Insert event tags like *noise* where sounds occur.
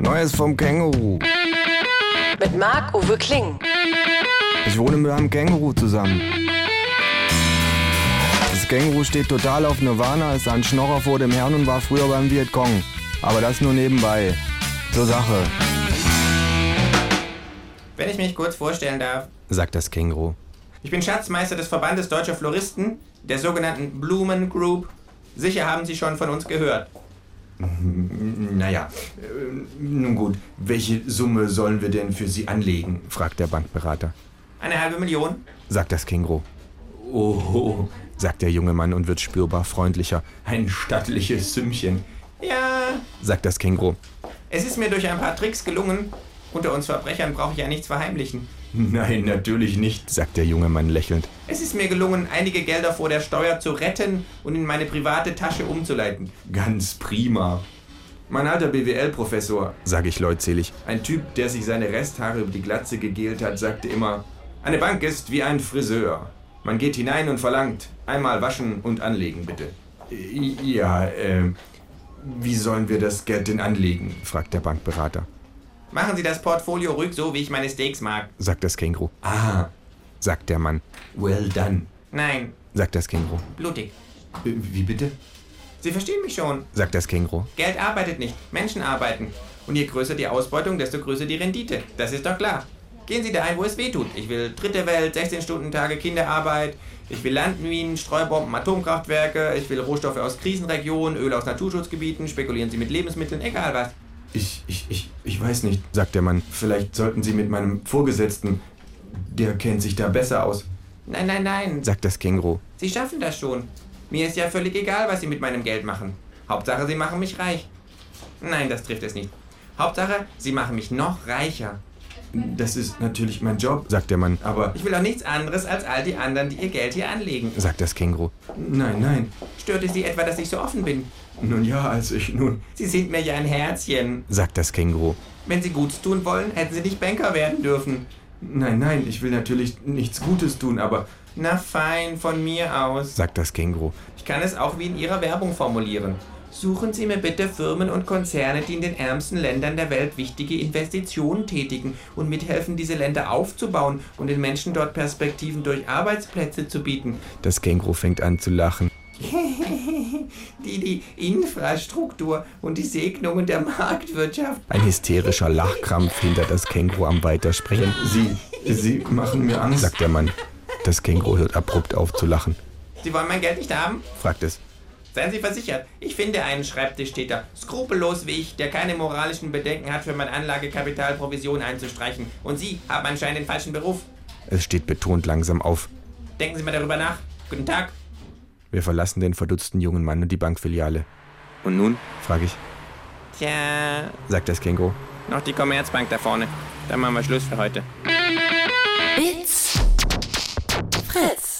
Neues vom Känguru. Mit Marc-Uwe Kling. Ich wohne mit einem Känguru zusammen. Das Känguru steht total auf Nirvana, ist ein Schnorrer vor dem Herrn und war früher beim Vietcong. Aber das nur nebenbei. Zur Sache, Wenn ich mich kurz vorstellen darf. sagt das Känguru. Ich bin Schatzmeister des Verbandes Deutscher Floristen, der sogenannten Blumen Group. Sicher haben Sie schon von uns gehört. *laughs* Naja, äh, nun gut, welche Summe sollen wir denn für Sie anlegen? fragt der Bankberater. Eine halbe Million? Sagt das Känguru. Oh, Sagt der junge Mann und wird spürbar freundlicher. ein stattliches Sümmchen. Ja, Sagt das Känguru. es ist mir durch ein paar Tricks gelungen. Unter uns Verbrechern brauche ich ja nichts verheimlichen. Nein, natürlich nicht. Sagt der junge Mann lächelnd. Es ist mir gelungen, einige Gelder vor der Steuer zu retten und in meine private Tasche umzuleiten. Ganz prima. Mein alter BWL-Professor, Sag ich leutselig. ein Typ, der sich seine Resthaare über die Glatze gegelt hat, sagte immer, eine Bank ist wie ein Friseur. Man geht hinein und verlangt, einmal waschen und anlegen, bitte. Ja, äh, wie sollen wir das Geld denn anlegen? fragt der Bankberater. Machen Sie das Portfolio ruhig so, wie ich meine Steaks mag. Sagt das Känguru. Ah, Sagt der Mann. well done. Nein, Sagt das Känguru. blutig. Äh, Wie bitte? Sie verstehen mich schon. Sagt das Känguru. Geld arbeitet nicht, Menschen arbeiten. Und je größer die Ausbeutung, desto größer die Rendite. Das ist doch klar. Gehen Sie dahin, wo es weh tut. Ich will dritte Welt, 16-Stunden-Tage Kinderarbeit. Ich will Landminen, Streubomben, Atomkraftwerke. Ich will Rohstoffe aus Krisenregionen, Öl aus Naturschutzgebieten. Spekulieren Sie mit Lebensmitteln, egal was. Ich, ich, ich, ich weiß nicht. Sagt der Mann. Vielleicht sollten Sie mit meinem Vorgesetzten, der kennt sich da besser aus. Nein, nein, nein. Sagt das Känguru. Sie schaffen das schon. Mir ist ja völlig egal, was Sie mit meinem Geld machen. Hauptsache, Sie machen mich reich. Nein, das trifft es nicht. Hauptsache, Sie machen mich noch reicher. Das ist natürlich mein Job, Sagt der Mann. aber Ich will auch nichts anderes als all die anderen, die ihr Geld hier anlegen. Sagt das Känguru. nein, nein. Stört es Sie etwa, dass ich so offen bin? Nun ja, also ich nun. Sie sind mir ja ein Herzchen. Sagt das Känguru. Wenn Sie Gutes tun wollen, hätten Sie nicht Banker werden dürfen. Nein, nein, ich will natürlich nichts Gutes tun, aber Na fein, von mir aus. Sagt das Känguru. Ich kann es auch wie in Ihrer Werbung formulieren. Suchen Sie mir bitte Firmen und Konzerne, die in den ärmsten Ländern der Welt wichtige Investitionen tätigen und mithelfen, diese Länder aufzubauen und den Menschen dort Perspektiven durch Arbeitsplätze zu bieten. Das Känguru fängt an zu lachen. *laughs* *laughs* Die die Infrastruktur und die Segnungen der Marktwirtschaft Ein hysterischer Lachkrampf hindert das Känguru am Weitersprechen. Sie, Sie machen mir Angst. Sagt der Mann. Das Känguru hört abrupt auf zu lachen. Sie wollen mein Geld nicht haben? Fragt es. Seien Sie versichert, ich finde einen Schreibtischtäter, skrupellos wie ich, der keine moralischen Bedenken hat, für mein Anlagekapital Provision einzustreichen. Und Sie haben anscheinend den falschen Beruf. Es steht betont langsam auf. Denken Sie mal darüber nach. Guten Tag. Wir verlassen den verdutzten jungen Mann und die Bankfiliale. Und nun? Frage ich. Tja, Sagt das Känguru. noch die Commerzbank da vorne. Dann machen wir Schluss für heute. It's Fritz.